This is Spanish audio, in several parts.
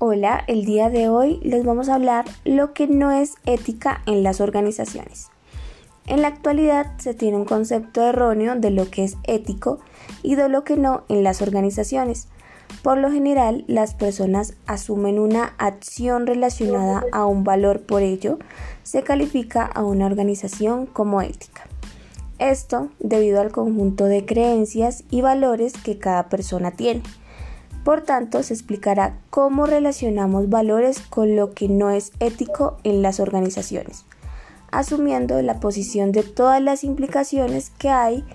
Hola, el día de hoy les vamos a hablar lo que no es ética en las organizaciones. En la actualidad se tiene un concepto erróneo de lo que es ético y de lo que no en las organizaciones. Por lo general, las personas asumen una acción relacionada a un valor, por ello, se califica a una organización como ética. Esto debido al conjunto de creencias y valores que cada persona tiene. Por tanto, se explicará cómo relacionamos valores con lo que no es ético en las organizaciones, asumiendo la posición de todas las implicaciones que hay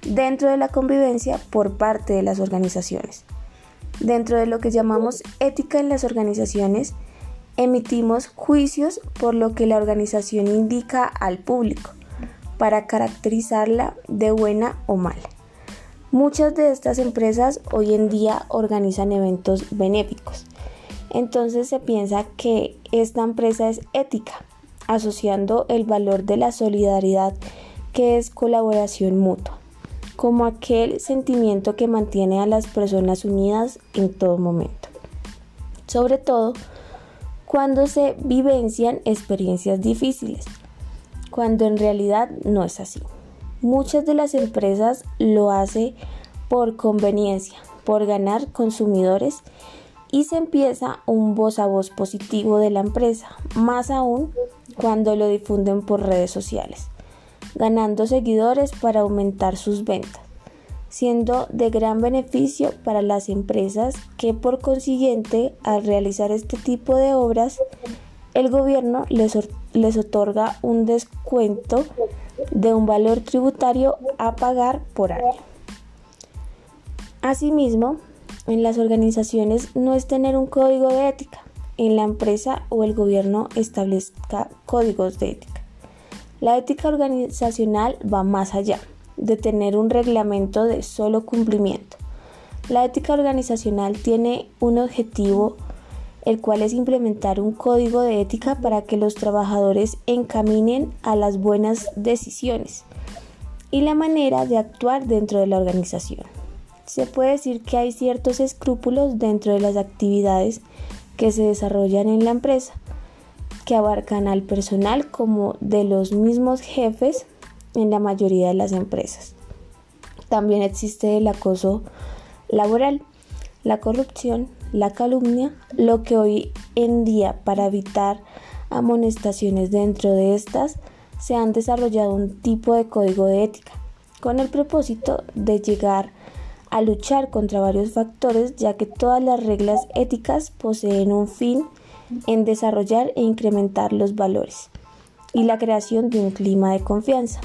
dentro de la convivencia por parte de las organizaciones. Dentro de lo que llamamos ética en las organizaciones, emitimos juicios por lo que la organización indica al público para caracterizarla de buena o mala. Muchas de estas empresas hoy en día organizan eventos benéficos. Entonces se piensa que esta empresa es ética, asociando el valor de la solidaridad que es colaboración mutua, como aquel sentimiento que mantiene a las personas unidas en todo momento. Sobre todo cuando se vivencian experiencias difíciles, cuando en realidad no es así. Muchas de las empresas lo hacen por conveniencia, por ganar consumidores y se empieza un voz a voz positivo de la empresa, más aún cuando lo difunden por redes sociales, ganando seguidores para aumentar sus ventas, siendo de gran beneficio para las empresas que por consiguiente al realizar este tipo de obras el gobierno les, les otorga un descuento de un valor tributario a pagar por año. Asimismo, en las organizaciones no es tener un código de ética, en la empresa o el gobierno establezca códigos de ética. La ética organizacional va más allá de tener un reglamento de solo cumplimiento. La ética organizacional tiene un objetivo el cual es implementar un código de ética para que los trabajadores encaminen a las buenas decisiones y la manera de actuar dentro de la organización. Se puede decir que hay ciertos escrúpulos dentro de las actividades que se desarrollan en la empresa, que abarcan al personal como de los mismos jefes en la mayoría de las empresas. También existe el acoso laboral, la corrupción, la calumnia, lo que hoy en día para evitar amonestaciones dentro de estas se han desarrollado un tipo de código de ética con el propósito de llegar a luchar contra varios factores ya que todas las reglas éticas poseen un fin en desarrollar e incrementar los valores y la creación de un clima de confianza,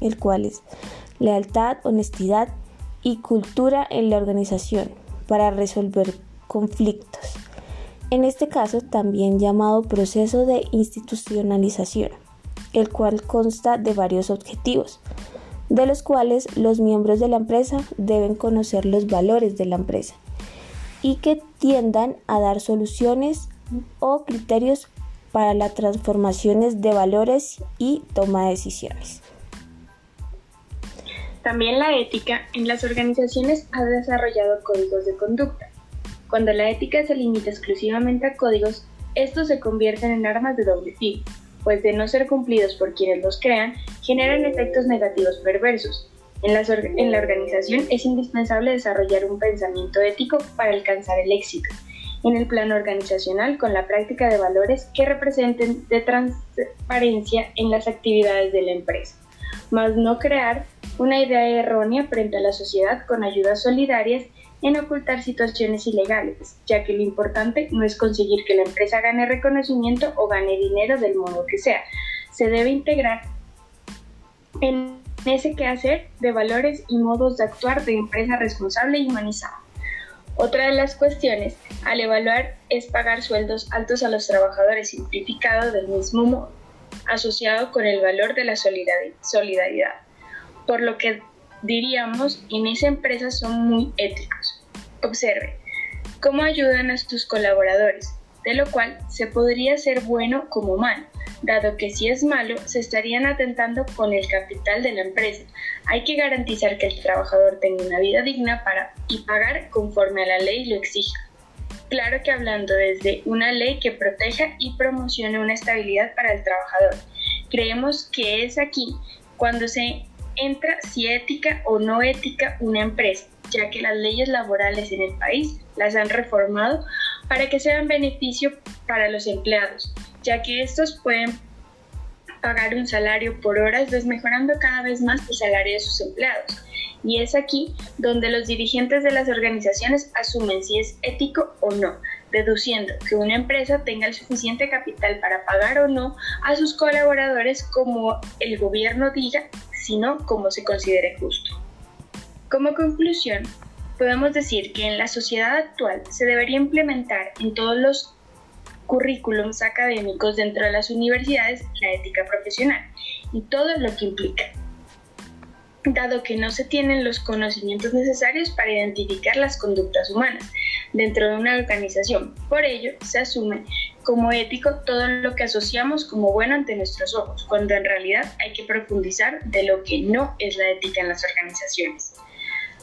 el cual es lealtad, honestidad y cultura en la organización para resolver conflictos. En este caso también llamado proceso de institucionalización, el cual consta de varios objetivos, de los cuales los miembros de la empresa deben conocer los valores de la empresa y que tiendan a dar soluciones o criterios para las transformaciones de valores y toma de decisiones. También la ética en las organizaciones ha desarrollado códigos de conducta cuando la ética se limita exclusivamente a códigos, estos se convierten en armas de doble filo, pues de no ser cumplidos por quienes los crean, generan efectos negativos perversos. En la, organización es indispensable desarrollar un pensamiento ético para alcanzar el éxito en el plano organizacional con la práctica de valores que representen de transparencia en las actividades de la empresa, más no crear una idea errónea frente a la sociedad con ayudas solidarias en ocultar situaciones ilegales, ya que lo importante no es conseguir que la empresa gane reconocimiento o gane dinero del modo que sea. Se debe integrar en ese quehacer de valores y modos de actuar de empresa responsable y humanizada. Otra de las cuestiones al evaluar es pagar sueldos altos a los trabajadores simplificado del mismo modo, asociado con el valor de la solidaridad, por lo que diríamos en esa empresa son muy éticos. Observe cómo ayudan a sus colaboradores, de lo cual se podría ser bueno como malo, dado que si es malo se estarían atentando con el capital de la empresa. Hay que garantizar que el trabajador tenga una vida digna para y pagar conforme a la ley lo exija. Claro que hablando desde una ley que proteja y promocione una estabilidad para el trabajador. Creemos que es aquí cuando se entra si ética o no ética una empresa, ya que las leyes laborales en el país las han reformado para que sean beneficio para los empleados, ya que estos pueden pagar un salario por horas, desmejorando cada vez más el salario de sus empleados. Y es aquí donde los dirigentes de las organizaciones asumen si es ético o no, deduciendo que una empresa tenga el suficiente capital para pagar o no a sus colaboradores como el gobierno diga, sino como se considere justo. Como conclusión, podemos decir que en la sociedad actual se debería implementar en todos los currículums académicos dentro de las universidades la ética profesional y todo lo que implica, dado que no se tienen los conocimientos necesarios para identificar las conductas humanas dentro de una organización. Por ello, se asume como ético todo lo que asociamos como bueno ante nuestros ojos, cuando en realidad hay que profundizar de lo que no es la ética en las organizaciones.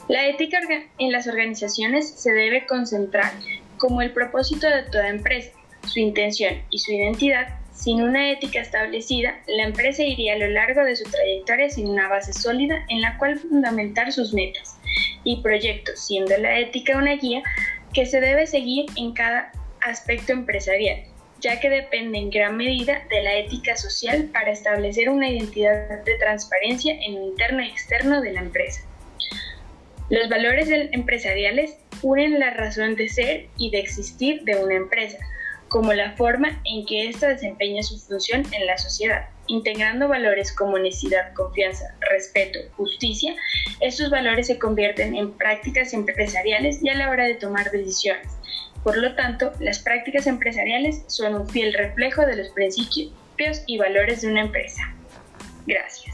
La ética en las organizaciones se debe concentrar como el propósito de toda empresa, su intención y su identidad sin una ética establecida, la empresa iría a lo largo de su trayectoria sin una base sólida en la cual fundamentar sus metas y proyectos, siendo la ética una guía que se debe seguir en cada aspecto empresarial, ya que depende en gran medida de la ética social para establecer una identidad de transparencia en lo interno y externo de la empresa. Los valores empresariales unen la razón de ser y de existir de una empresa, como la forma en que ésta desempeña su función en la sociedad. Integrando valores como honestidad, confianza, respeto, justicia, estos valores se convierten en prácticas empresariales y a la hora de tomar decisiones. Por lo tanto, las prácticas empresariales son un fiel reflejo de los principios y valores de una empresa. Gracias.